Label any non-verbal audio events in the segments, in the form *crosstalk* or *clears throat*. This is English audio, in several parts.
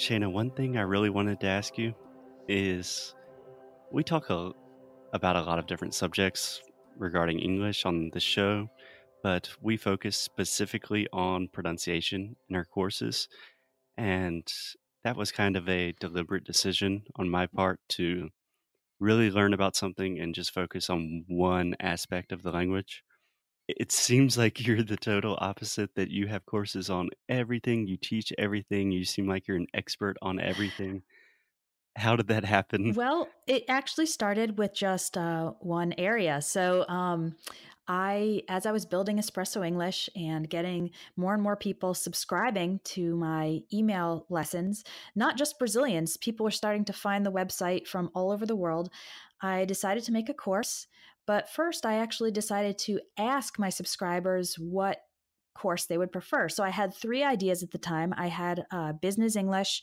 Shayna, one thing I really wanted to ask you is we talk a, about a lot of different subjects regarding English on the show, but we focus specifically on pronunciation in our courses. And that was kind of a deliberate decision on my part to really learn about something and just focus on one aspect of the language. It seems like you're the total opposite, that you have courses on everything, you teach everything, you seem like you're an expert on everything. How did that happen? Well, it actually started with just uh, one area. So, um, I, as I was building Espresso English and getting more and more people subscribing to my email lessons, not just Brazilians, people were starting to find the website from all over the world. I decided to make a course. But first, I actually decided to ask my subscribers what course they would prefer. So I had three ideas at the time. I had uh, business English,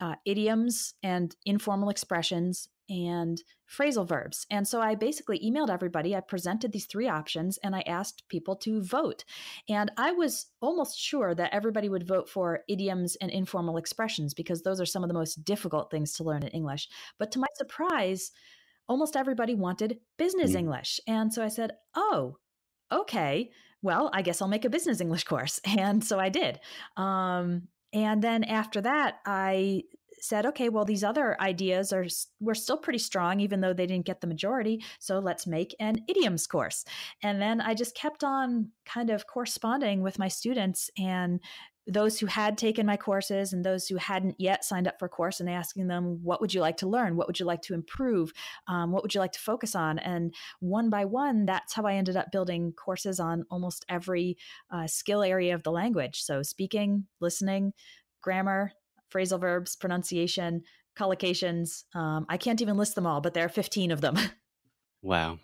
uh, idioms and informal expressions, and phrasal verbs. And so I basically emailed everybody. I presented these three options and I asked people to vote. And I was almost sure that everybody would vote for idioms and informal expressions because those are some of the most difficult things to learn in English. But to my surprise, almost everybody wanted business mm. English. And so I said, oh, okay, well, I guess I'll make a business English course. *laughs* And so I did. Um, and then after that, I said, okay, well, these other ideas are were still pretty strong, even though they didn't get the majority. So let's make an idioms course. And then I just kept on kind of corresponding with my students and those who had taken my courses and those who hadn't yet signed up for a course and asking them what would you like to learn what would you like to improve um, what would you like to focus on and one by one that's how i ended up building courses on almost every uh, skill area of the language so speaking listening grammar phrasal verbs, pronunciation, collocations. Um, I can't even list them all, but there are 15 of them. *laughs* wow.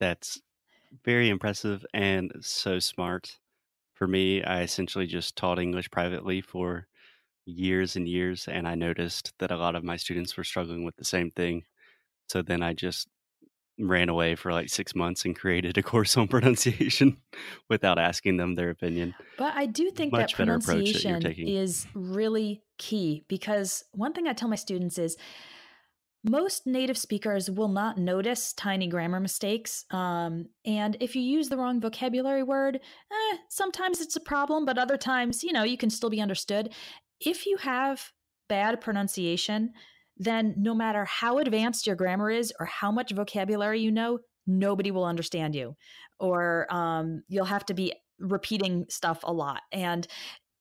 That's very impressive and so smart. For me, I essentially just taught English privately for years and years, and I noticed that a lot of my students were struggling with the same thing. So then I just ran away for like six months and created a course on *laughs* pronunciation without asking them their opinion. But I do think Much that pronunciation that is really key because one thing I tell my students is most native speakers will not notice tiny grammar mistakes. Um, and if you use the wrong vocabulary word, eh, sometimes it's a problem, but other times, you know, you can still be understood. If you have bad pronunciation, then no matter how advanced your grammar is or how much vocabulary you know, nobody will understand you. Or um, you'll have to be repeating stuff a lot. And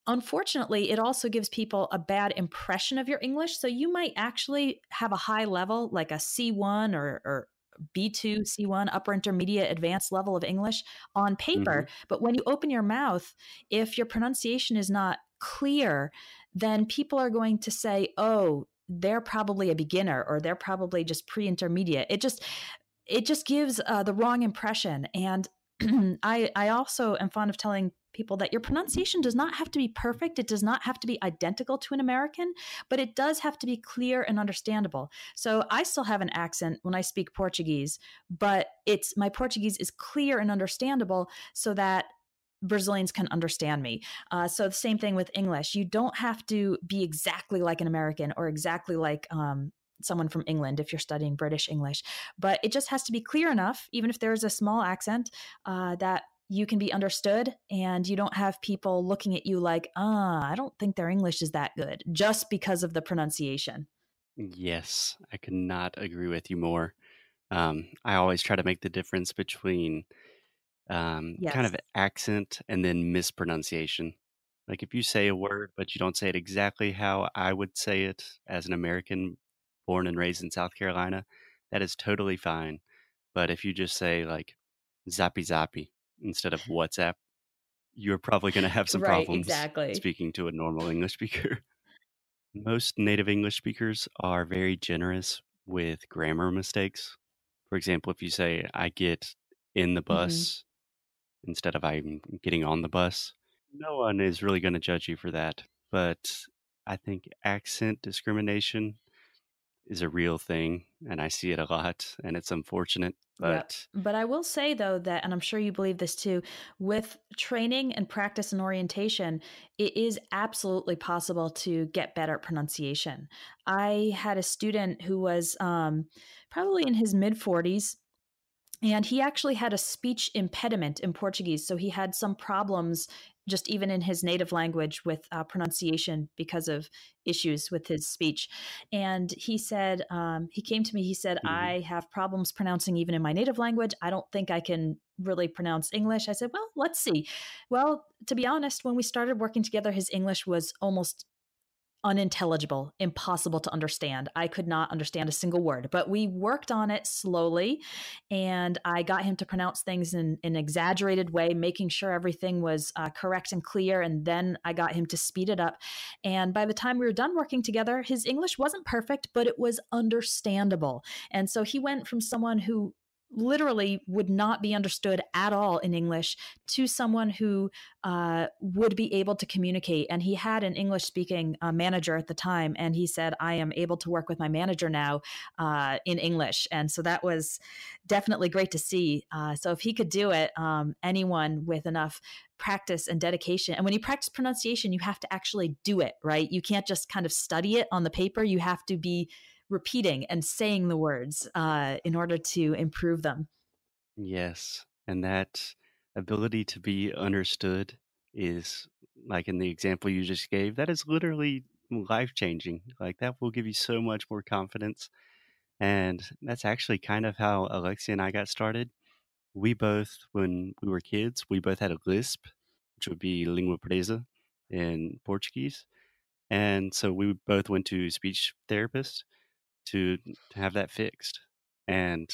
unfortunately, it also gives people a bad impression of your English. So you might actually have a high level, like a C1 or, or B2, C1, upper intermediate, advanced level of English on paper. Mm-hmm. But when you open your mouth, if your pronunciation is not clear, then people are going to say, oh, they're probably a beginner or they're probably just pre-intermediate it just it just gives uh, the wrong impression and *clears throat* I, I also am fond of telling people that your pronunciation does not have to be perfect. It does not have to be identical to an American, but it does have to be clear and understandable. So I still have an accent when I speak Portuguese, but it's my Portuguese is clear and understandable so that Brazilians can understand me. Uh, so the same thing with English. You don't have to be exactly like an American or exactly like um, someone from England if you're studying British English, but it just has to be clear enough, even if there is a small accent, uh, that you can be understood and you don't have people looking at you like, ah, I don't think their English is that good just because of the pronunciation. Yes, I cannot agree with you more. Um, I always try to make the difference between um, kind of accent and then mispronunciation. Like if you say a word, but you don't say it exactly how I would say it as an American born and raised in South Carolina, that is totally fine. But if you just say like zappy zappy instead of *laughs* WhatsApp, you're probably going to have some right, problems exactly. speaking to a normal English speaker. *laughs* Most native English speakers are very generous with grammar mistakes. For example, if you say, I get in the mm-hmm. bus instead of I'm getting on the bus. No one is really going to judge you for that. But I think accent discrimination, is a real thing and I see it a lot and it's unfortunate. But yep. but I will say though that and I'm sure you believe this too, with training and practice and orientation, it is absolutely possible to get better at pronunciation. I had a student who was um, probably in his mid 40s and he actually had a speech impediment in Portuguese. So he had some problems just even in his native language with uh, pronunciation because of issues with his speech. And he said, um, he came to me, he said, mm-hmm. I have problems pronouncing even in my native language. I don't think I can really pronounce English. I said, well, let's see. Well, to be honest, when we started working together, his English was almost unintelligible, impossible to understand. I could not understand a single word, but we worked on it slowly and I got him to pronounce things in, an exaggerated way, making sure everything was uh, correct and clear. And then I got him to speed it up. And by the time we were done working together, his English wasn't perfect, but it was understandable. And so he went from someone who literally would not be understood at all in English to someone who uh, would be able to communicate. And he had an English speaking uh, manager at the time, and he said, I am able to work with my manager now uh, in English. And so that was definitely great to see. Uh, so if he could do it, um, anyone with enough practice and dedication. And when you practice pronunciation, you have to actually do it, right? You can't just kind of study it on the paper, you have to be repeating and saying the words uh, in order to improve them. Yes. And that ability to be understood is like in the example you just gave, that is literally life changing. Like that will give you so much more confidence. And that's actually kind of how Alexia and I got started. We both, when we were kids, we both had a lisp, which would be língua presa in Portuguese. And so we both went to speech therapists to, have that fixed. And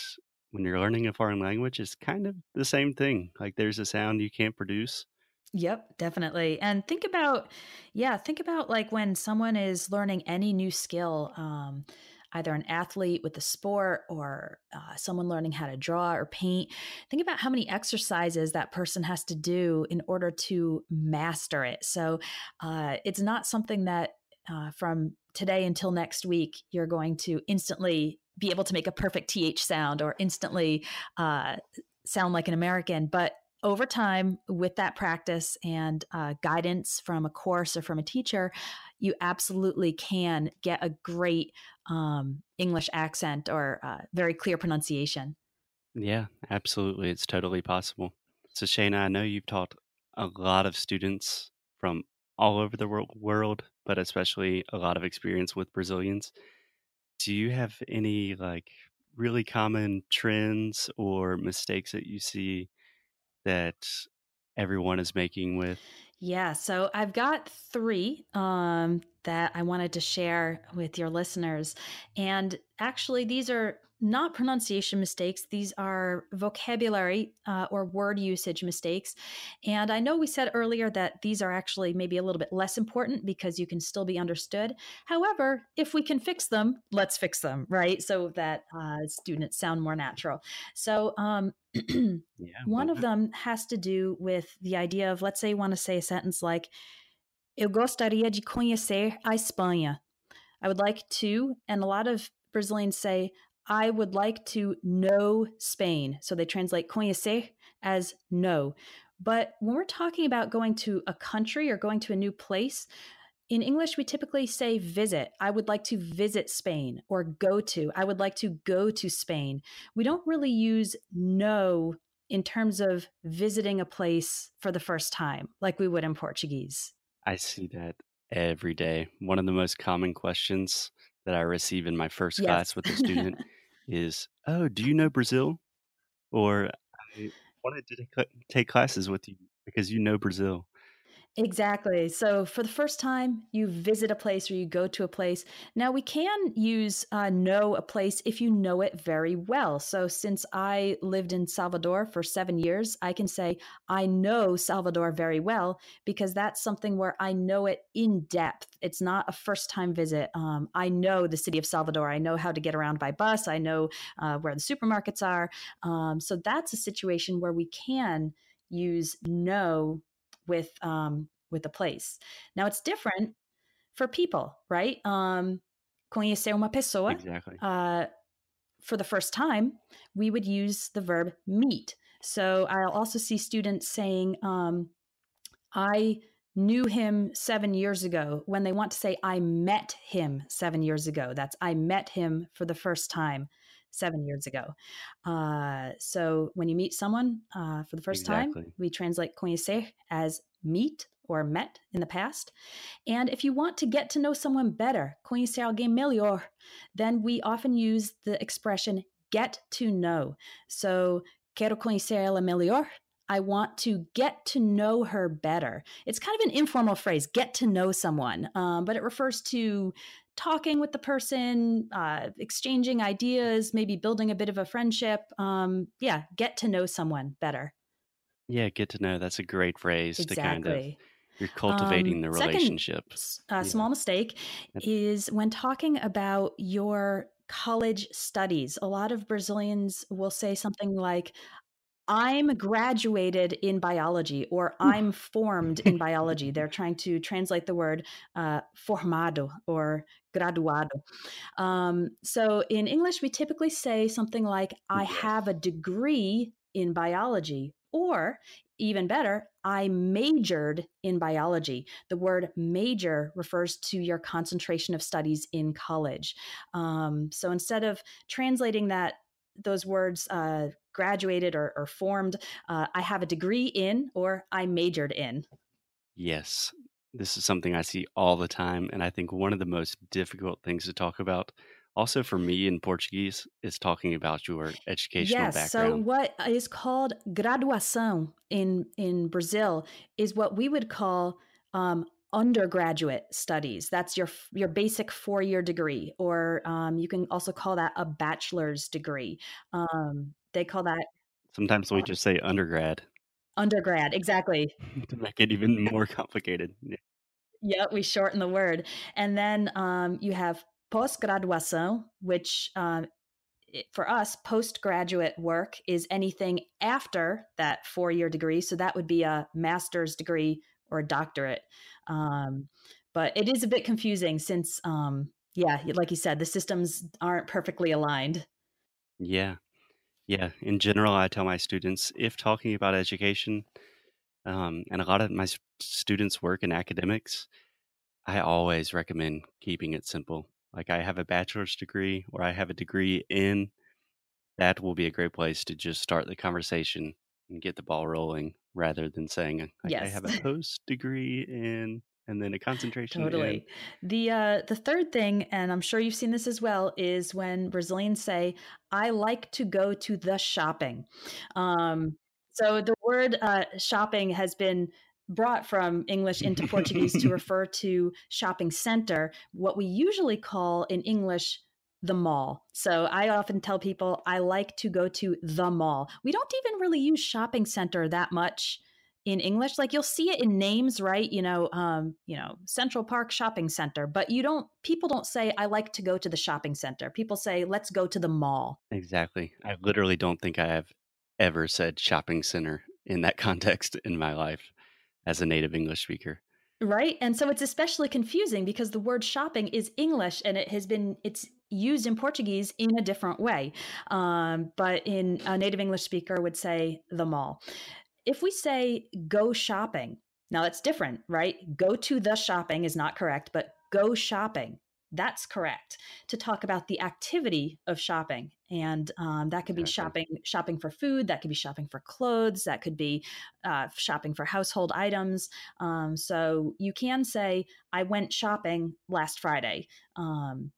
when you're learning a foreign language, it's kind of the same thing. Like there's a sound you can't produce. Yep, definitely. And think about, yeah, think about like when someone is learning any new skill, um, either an athlete with a sport or uh, someone learning how to draw or paint. Think about how many exercises that person has to do in order to master it. So uh, it's not something that uh, from today until next week, you're going to instantly be able to make a perfect TH sound or instantly uh, sound like an American. But over time, with that practice and uh, guidance from a course or from a teacher, you absolutely can get a great um, English accent or uh, very clear pronunciation. Yeah, absolutely. It's totally possible. So, Shayna, I know you've taught a lot of students from all over the world, but especially a lot of experience with Brazilians. Do you have any like really common trends or mistakes that you see that everyone is making with? Yeah, so I've got three um, that I wanted to share with your listeners. And actually, these are not pronunciation mistakes. These are vocabulary uh, or word usage mistakes. And I know we said earlier that these are actually maybe a little bit less important because you can still be understood. However, if we can fix them, let's fix them, right? So that uh, students sound more natural. So, um, *clears throat* yeah, one of them has to do with the idea of, let's say, you want to say a sentence like, Eu gostaria de conhecer a Espanha. I would like to, and a lot of Brazilians say, I would like to know Spain. So they translate conhecer as know. But when we're talking about going to a country or going to a new place, in English, we typically say visit. I would like to visit Spain or go to. I would like to go to Spain. We don't really use know in terms of visiting a place for the first time like we would in Portuguese. I see that every day. One of the most common questions that I receive in my first yes. class with a *laughs* student is, "Oh, do you know Brazil?" Or I wanted to take classes with you because you know Brazil. Exactly. So for the first time, you visit a place or you go to a place. Now we can use uh, know a place if you know it very well. So since I lived in Salvador for seven years, I can say I know Salvador very well because that's something where I know it in depth. It's not a first time visit. Um, I know the city of Salvador. I know how to get around by bus. I know uh, where the supermarkets are. Um, so that's a situation where we can use know with um, with the place. Now it's different for people, right? Um, conhecer uma pessoa, exactly. Uh, for the first time, we would use the verb meet. So I'll also see students saying, um, I knew him seven years ago when they want to say, I met him seven years ago. That's I met him for the first time seven years ago. Uh, so when you meet someone uh, for the first exactly. time, we translate conhecer as meet or met in the past. And if you want to get to know someone better, conhecer alguém melhor, then we often use the expression get to know. So, quero conhecer ela melhor. I want to get to know her better. It's kind of an informal phrase, get to know someone, um, but it refers to talking with the person, uh, exchanging ideas, maybe building a bit of a friendship. Um, yeah, get to know someone better. Yeah, get to know. That's a great phrase exactly. to kind of you're cultivating um, the relationship. Second, uh, yeah. small mistake is when talking about your college studies. A lot of Brazilians will say something like, I'm graduated in biology or I'm formed in biology. They're *laughs* trying to translate the word uh, formado or graduado. Um, so in English, we typically say something like, I have a degree in biology. Or even better, I majored in biology. The word major refers to your concentration of studies in college. Um, so instead of translating that those words uh, graduated or, or formed, uh, I have a degree in or I majored in. Yes, this is something I see all the time. And I think one of the most difficult things to talk about also for me in Portuguese is talking about your educational yes, background. So what is called graduação in in Brazil is what we would call um, undergraduate studies. That's your your basic four year degree, or um, you can also call that a bachelor's degree. Um, they call that. Sometimes we just say undergrad. Undergrad, exactly. *laughs* to make it even more complicated. Yeah. Yep, we shorten the word. And then um, you have post-graduação, which um, for us, postgraduate work is anything after that four-year degree. So that would be a master's degree or a doctorate. Um, but it is a bit confusing since, um, yeah, like you said, the systems aren't perfectly aligned. Yeah. Yeah. In general, I tell my students if talking about education, um, and a lot of my students work in academics, I always recommend keeping it simple like I have a bachelor's degree or I have a degree in, that will be a great place to just start the conversation and get the ball rolling rather than saying like, yes. I have a *laughs* post degree in and then a concentration. Totally. In. The uh, the third thing, and I'm sure you've seen this as well, is when Brazilians say, "I like to go to the shopping." Um, so the word uh, shopping has been brought from English into Portuguese to *laughs* refer to shopping center, what we usually call in English the mall. So I often tell people I like to go to the mall. We don't even really use shopping center that much in English. Like you'll see it in names, right? You know, um, you know, Central Park Shopping Center, but you don't people don't say I like to go to the shopping center. People say let's go to the mall. Exactly. I literally don't think I have ever said shopping center in that *laughs* context in my life as a native English speaker. Right. And so it's especially confusing because the word shopping is English and it has been, it's used in Portuguese in a different way. Um, but in a native English speaker would say the mall. If we say go shopping, now that's different, right? Go to the shopping is not correct, but go shopping that's correct to talk about the activity of shopping and um, that could be shopping shopping for food that could be shopping for clothes that could be uh, shopping for household items um, so you can say i went shopping last friday um,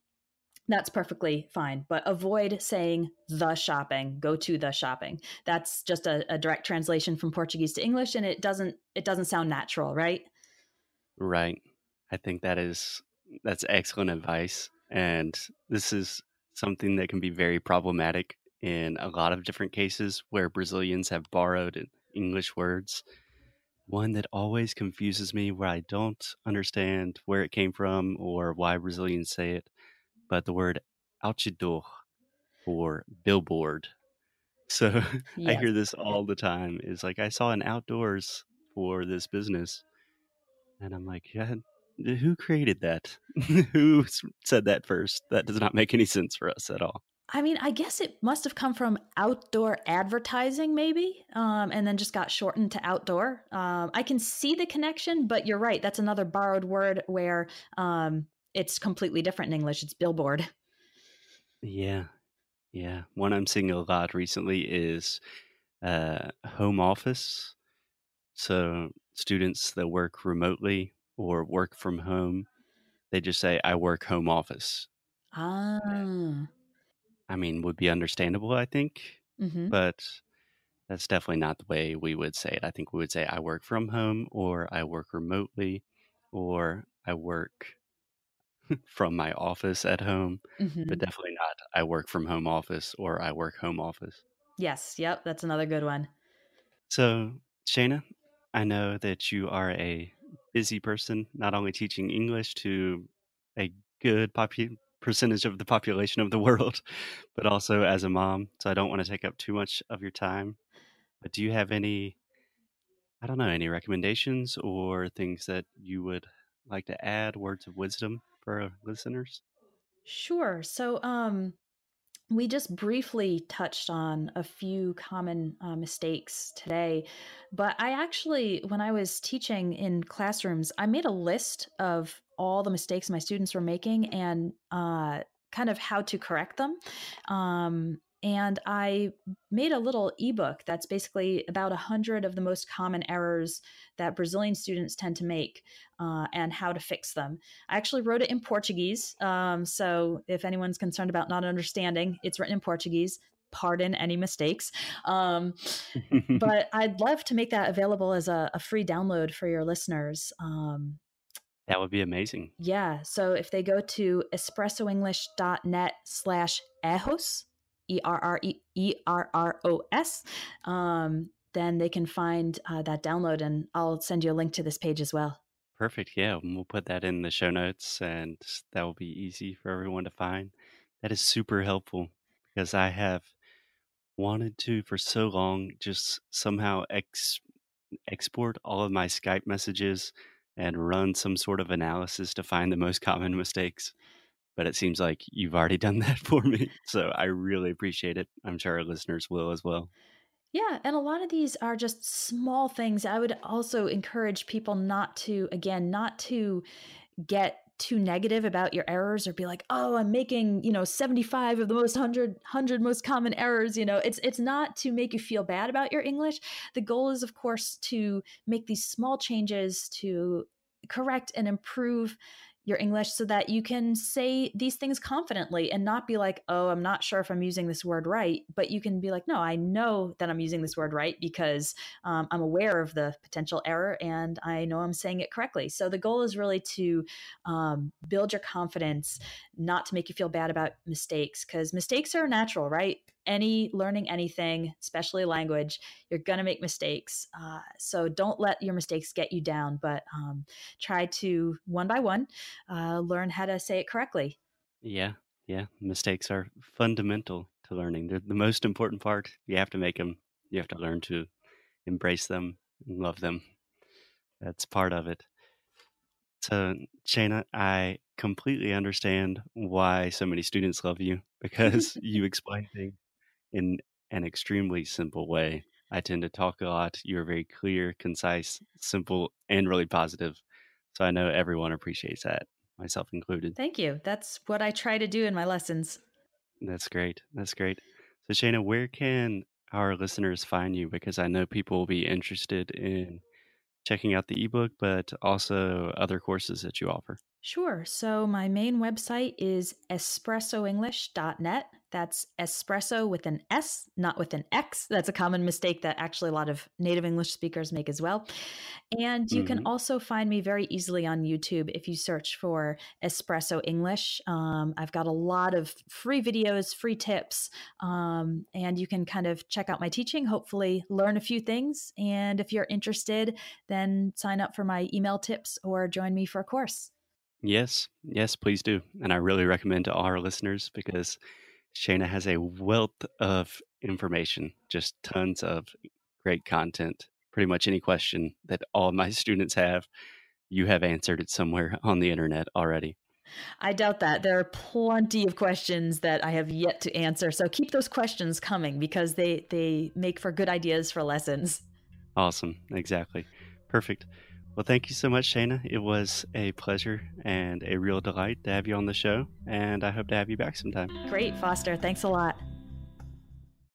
that's perfectly fine but avoid saying the shopping go to the shopping that's just a, a direct translation from portuguese to english and it doesn't it doesn't sound natural right? Right i think that is that's excellent advice. And this is something that can be very problematic in a lot of different cases where Brazilians have borrowed English words. One that always confuses me, where I don't understand where it came from or why Brazilians say it, but the word outdoor or billboard. So *laughs* yes. I hear this all the time. Is like I saw an outdoors for this business, and I'm like, yeah, who created that? *laughs* *laughs* who said that first? That does not make any sense for us at all. I mean, I guess it must have come from outdoor advertising, maybe, um, and then just got shortened to outdoor. Um, I can see the connection, but you're right. That's another borrowed word where um, it's completely different in English. It's billboard. Yeah. Yeah. One I'm seeing a lot recently is uh, home office. So students that work remotely or work from home, they just say, I work home office. Ah. I mean, would be understandable, I think, mm-hmm. but that's definitely not the way we would say it. I think we would say, I work from home or I work remotely or I work *laughs* from my office at home, mm-hmm. but definitely not I work from home office or I work home office. Yes. Yep. That's another good one. So, Shayna, I know that you are a busy person, not only teaching English to a good popu- percentage of the population of the *laughs* world, but also as a mom. So I don't want to take up too much of your time. But do you have any, I don't know, any recommendations or things that you would like to add, words of wisdom for our listeners? Sure. So, um, we just briefly touched on a few common uh, mistakes today, but I actually, when I was teaching in classrooms, I made a list of all the mistakes my students were making and uh, kind of how to correct them. Um, and I made a little ebook that's basically about a hundred of the most common errors that Brazilian students tend to make uh, and how to fix them. I actually wrote it in Portuguese, um, so if anyone's concerned about not understanding, it's written in Portuguese. Pardon any mistakes, um, *laughs* but I'd love to make that available as a, a free download for your listeners. Um, that would be amazing. Yeah. So if they go to espressoenglish.net slash erros, E R R E R R O S, um, then they can find uh, that download, and I'll send you a link to this page as well. Perfect. Yeah, we'll put that in the show notes, and that will be easy for everyone to find. That is super helpful because I have wanted to for so long just somehow ex- export all of my Skype messages and run some sort of analysis to find the most common mistakes but it seems like you've already *laughs* done that for me. So I really appreciate it. I'm sure our listeners will as well. Yeah, and a lot of these are just small things. I would also encourage people not to, again, not to get too negative about your errors or be like oh i'm making you know 75 of the most 100 100 most common errors you know? It's it's not to make you feel bad about your english. The goal is of course to make these small changes to correct and improve your English so that you can say these things confidently and not be like, oh, I'm not sure if I'm using this word right. But you can be like, no, I know that I'm using this word right because um, I'm aware of the potential error and I know I'm saying it correctly. So the goal is really to um, build your confidence, not to make you feel bad about mistakes because mistakes are natural, right? Any learning anything, especially language, you're going to make mistakes. Uh, so don't let your mistakes get you down, but um, try to one by one uh, learn how to say it correctly. Yeah, yeah. Mistakes are fundamental to learning. They're the most important part. You have to make them. You have to learn to embrace them and love them. That's part of it. So, Shayna, I completely understand why so many students love you because *laughs* you explain things in an extremely simple way. I tend to talk a lot. You're very clear, concise, simple, and really positive. So I know everyone appreciates that, myself included. Thank you. That's what I try to do in my lessons. That's great. That's great. So, Shayna, where can our listeners find you? Because I know people will be interested in checking out the ebook, but also other courses that you offer. Sure. So, my main website is espressoenglish.net. That's espresso with an S, not with an X. That's a common mistake that actually a lot of native English speakers make as well. And you mm-hmm. can also find me very easily on YouTube if you search for Espresso English. Um, I've got a lot of free videos, free tips, um, and you can kind of check out my teaching, hopefully, learn a few things. And if you're interested, then sign up for my email tips or join me for a course. Yes, yes, please do. And I really recommend to all our listeners because Shayna has a wealth of information, just tons of great content. Pretty much any question that all my *laughs* students have, you have answered it somewhere on the internet already. I doubt that. There are plenty of questions that I have yet to answer. So keep those questions coming because they they make for good ideas for lessons. Awesome. Exactly. Perfect. Well, thank you so much, Shayna. It was a pleasure and a real delight to have you on the show, and I hope to have you back sometime. Great, Foster. Thanks a lot.